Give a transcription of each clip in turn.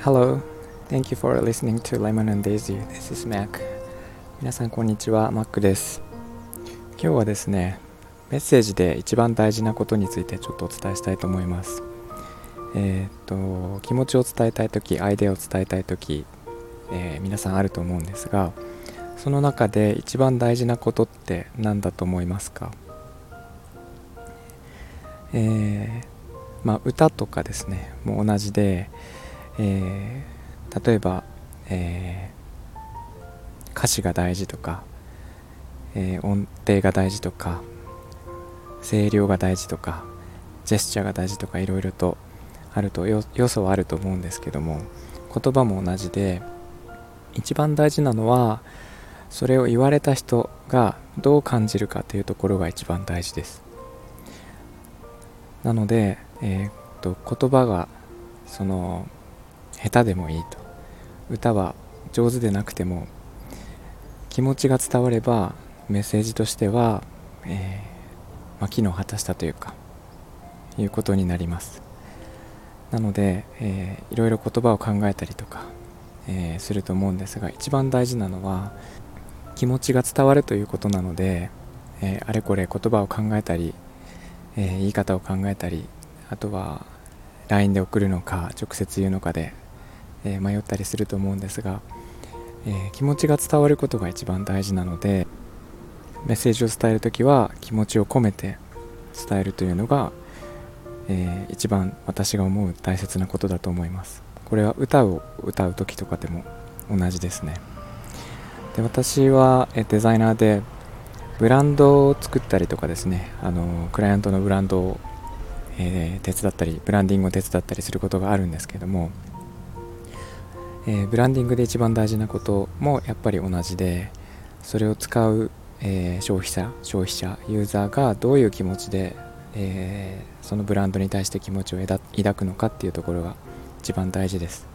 Hello, thank you for listening to Lemon and Daisy. This is Mac. 皆さんこんにちは、Mac です。今日はですね、メッセージで一番大事なことについてちょっとお伝えしたいと思います。えっ、と、気持ちを伝えたいとき、アイデアを伝えたいとき、えー、皆さんあると思うんですが、その中で一番大事なことって何だと思いますか？えー、まあ、歌とかですねもう同じで、えー、例えば、えー、歌詞が大事とか、え音程が大事とか声量が大事とかジェスチャーが大事とかいろいろとあると要素はあると思うんですけども言葉も同じで一番大事なのはそれを言われた人がどう感じるかというところが一番大事です。なので、えー、っと言葉がその下手でもいいと。歌は上手でなくても気持ちが伝わればメッセージとしては、えー、まあ、機能を果たしたというかいうことになります。なので、えー、いろいろ言葉を考えたりとか、えー、すると思うんですが一番大事なのは気持ちが伝わるということなので、えー、あれこれ言葉を考えたり、えー、言い方を考えたりあとは LINE で送るのか直接言うのかで、えー、迷ったりすると思うんですが、え気持ちが伝わることが一番大事なのでメッセージを伝える時は気持ちを込めて伝えるというのが、え一番私が思う大切なことだと思います。これは歌を歌う時とかでも同じですね。で私はデザイナーでブランドを作ったりとかですねあのクライアントのブランドを、えー、手伝ったりブランディングを手伝ったりすることがあるんですけども、えー、ブランディングで一番大事なこともやっぱり同じでそれを使う、えー、消費者消費者ユーザーがどういう気持ちで、えそのブランドに対して気持ちを抱くのかっていうところが一番大事です、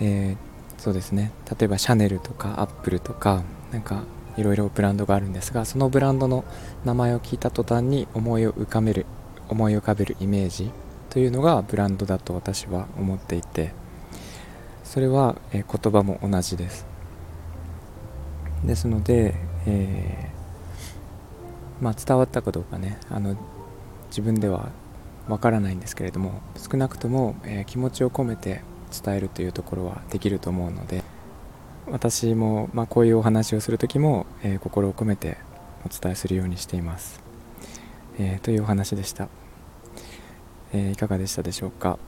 えーそうですね。例えばシャネルとかアップルとかなんかいろいろブランドがあるんですがそのブランドの名前を聞いた途端に思いを浮かべる思い浮かべるイメージというのがブランドだと私は思っていてそれは、えー、言葉も同じです。ですので、えー、まあ、伝わったかどうかねあの自分ではわからないんですけれども少なくとも、えー、気持ちを込めて伝えるというところはできると思うので私も、まあ、こういうお話をする時も、えー、心を込めてお伝えするようにしています、えー、というお話でした、えー、いかがでしたでしょうか？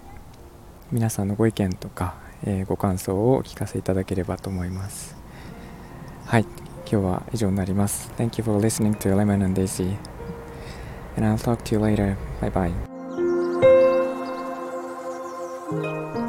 皆さんのご意見とか、えご感想をお聞かせいただければと思います。はい今日は以上になります。Thank you for listening to Lemon and Daisy. And I'll talk to you later. Bye bye.